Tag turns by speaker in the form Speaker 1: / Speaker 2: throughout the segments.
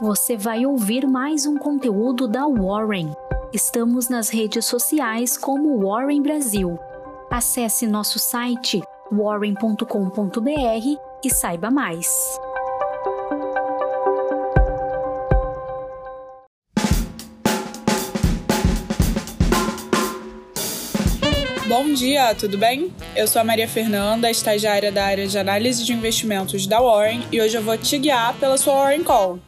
Speaker 1: você vai ouvir mais um conteúdo da Warren. Estamos nas redes sociais como Warren Brasil. Acesse nosso site warren.com.br e saiba mais.
Speaker 2: Bom dia, tudo bem? Eu sou a Maria Fernanda, estagiária da área de análise de investimentos da Warren e hoje eu vou te guiar pela sua Warren Call.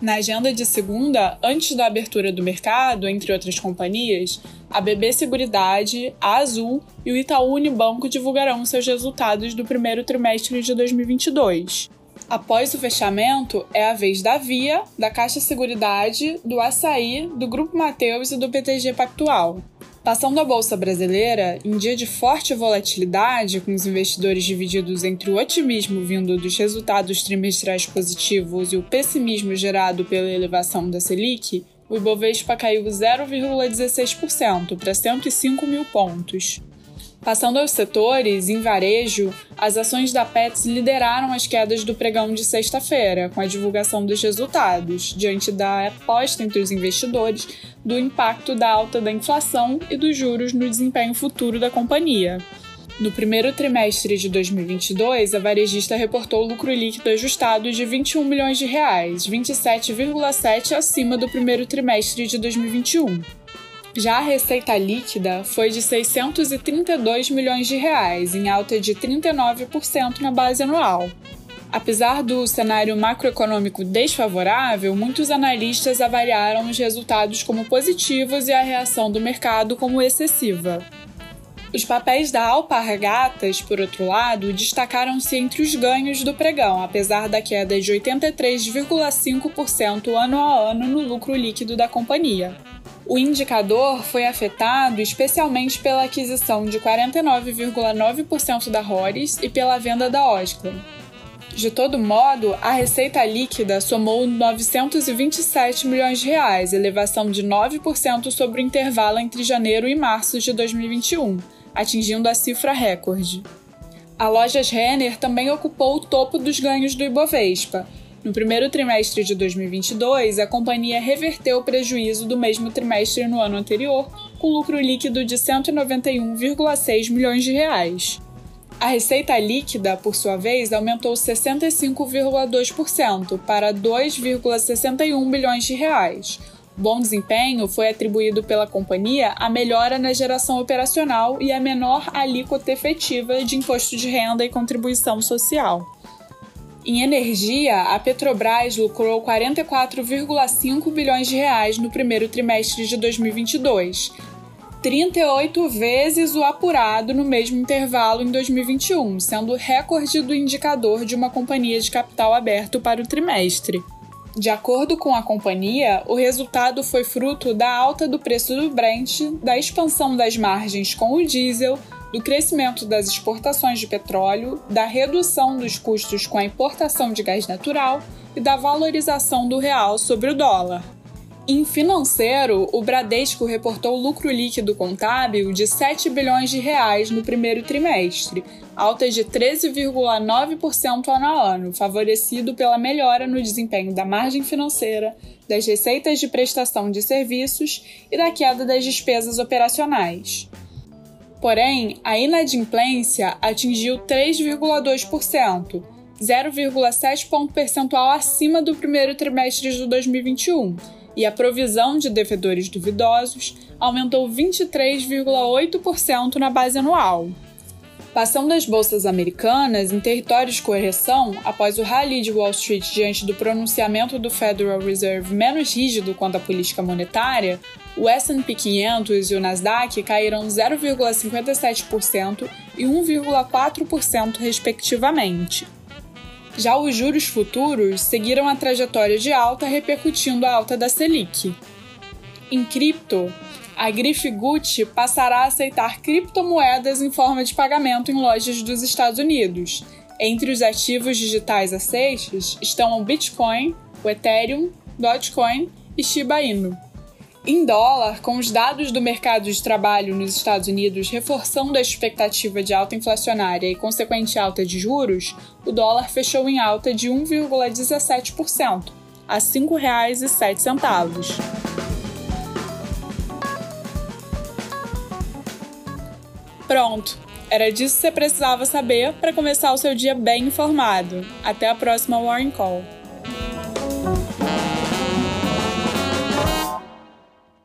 Speaker 2: Na agenda de segunda, antes da abertura do mercado, entre outras companhias, a BB Seguridade, a Azul e o Itaú Unibanco divulgarão seus resultados do primeiro trimestre de 2022. Após o fechamento, é a vez da Via, da Caixa Seguridade, do Açaí, do Grupo Mateus e do PTG Pactual. Passando a Bolsa Brasileira, em dia de forte volatilidade, com os investidores divididos entre o otimismo vindo dos resultados trimestrais positivos e o pessimismo gerado pela elevação da Selic, o Ibovespa caiu 0,16% para 105 mil pontos. Passando aos setores, em varejo, as ações da Pets lideraram as quedas do pregão de sexta-feira, com a divulgação dos resultados, diante da aposta entre os investidores do impacto da alta da inflação e dos juros no desempenho futuro da companhia. No primeiro trimestre de 2022, a varejista reportou lucro líquido ajustado de 21 milhões de reais, 27,7 acima do primeiro trimestre de 2021. Já a receita líquida foi de 632 milhões de reais, em alta de 39% na base anual. Apesar do cenário macroeconômico desfavorável, muitos analistas avaliaram os resultados como positivos e a reação do mercado como excessiva. Os papéis da Alpargatas, por outro lado, destacaram-se entre os ganhos do pregão, apesar da queda de 83,5% ano a ano no lucro líquido da companhia. O indicador foi afetado especialmente pela aquisição de 49,9% da Horis e pela venda da Oscla. De todo modo, a receita líquida somou 927 milhões de reais, elevação de 9% sobre o intervalo entre janeiro e março de 2021, atingindo a cifra recorde. A Lojas Renner também ocupou o topo dos ganhos do Ibovespa, no primeiro trimestre de 2022, a companhia reverteu o prejuízo do mesmo trimestre no ano anterior, com lucro líquido de 191,6 milhões de reais. A receita líquida, por sua vez, aumentou 65,2% para 2,61 bilhões de reais. Bom desempenho foi atribuído pela companhia à melhora na geração operacional e à menor alíquota efetiva de imposto de renda e contribuição social. Em energia, a Petrobras lucrou 44,5 bilhões de reais no primeiro trimestre de 2022, 38 vezes o apurado no mesmo intervalo em 2021, sendo recorde do indicador de uma companhia de capital aberto para o trimestre. De acordo com a companhia, o resultado foi fruto da alta do preço do Brent, da expansão das margens com o diesel, do crescimento das exportações de petróleo, da redução dos custos com a importação de gás natural e da valorização do real sobre o dólar. Em financeiro, o Bradesco reportou lucro líquido contábil de 7 bilhões de reais no primeiro trimestre, alta de 13,9% ano a ano, favorecido pela melhora no desempenho da margem financeira, das receitas de prestação de serviços e da queda das despesas operacionais. Porém, a inadimplência atingiu 3,2%, 0,7 ponto percentual acima do primeiro trimestre de 2021, e a provisão de devedores duvidosos aumentou 23,8% na base anual. Passando as bolsas americanas em território de correção, após o rally de Wall Street diante do pronunciamento do Federal Reserve menos rígido quanto à política monetária, o S&P 500 e o Nasdaq caíram 0,57% e 1,4% respectivamente. Já os juros futuros seguiram a trajetória de alta repercutindo a alta da Selic. Em cripto, a grife Gucci passará a aceitar criptomoedas em forma de pagamento em lojas dos Estados Unidos. Entre os ativos digitais aceitos estão o Bitcoin, o Ethereum, Dogecoin e Shiba Inu. Em dólar, com os dados do mercado de trabalho nos Estados Unidos reforçando a expectativa de alta inflacionária e consequente alta de juros, o dólar fechou em alta de 1,17%, a R$ 5,07. Pronto, era disso que você precisava saber para começar o seu dia bem informado. Até a próxima Warren Call.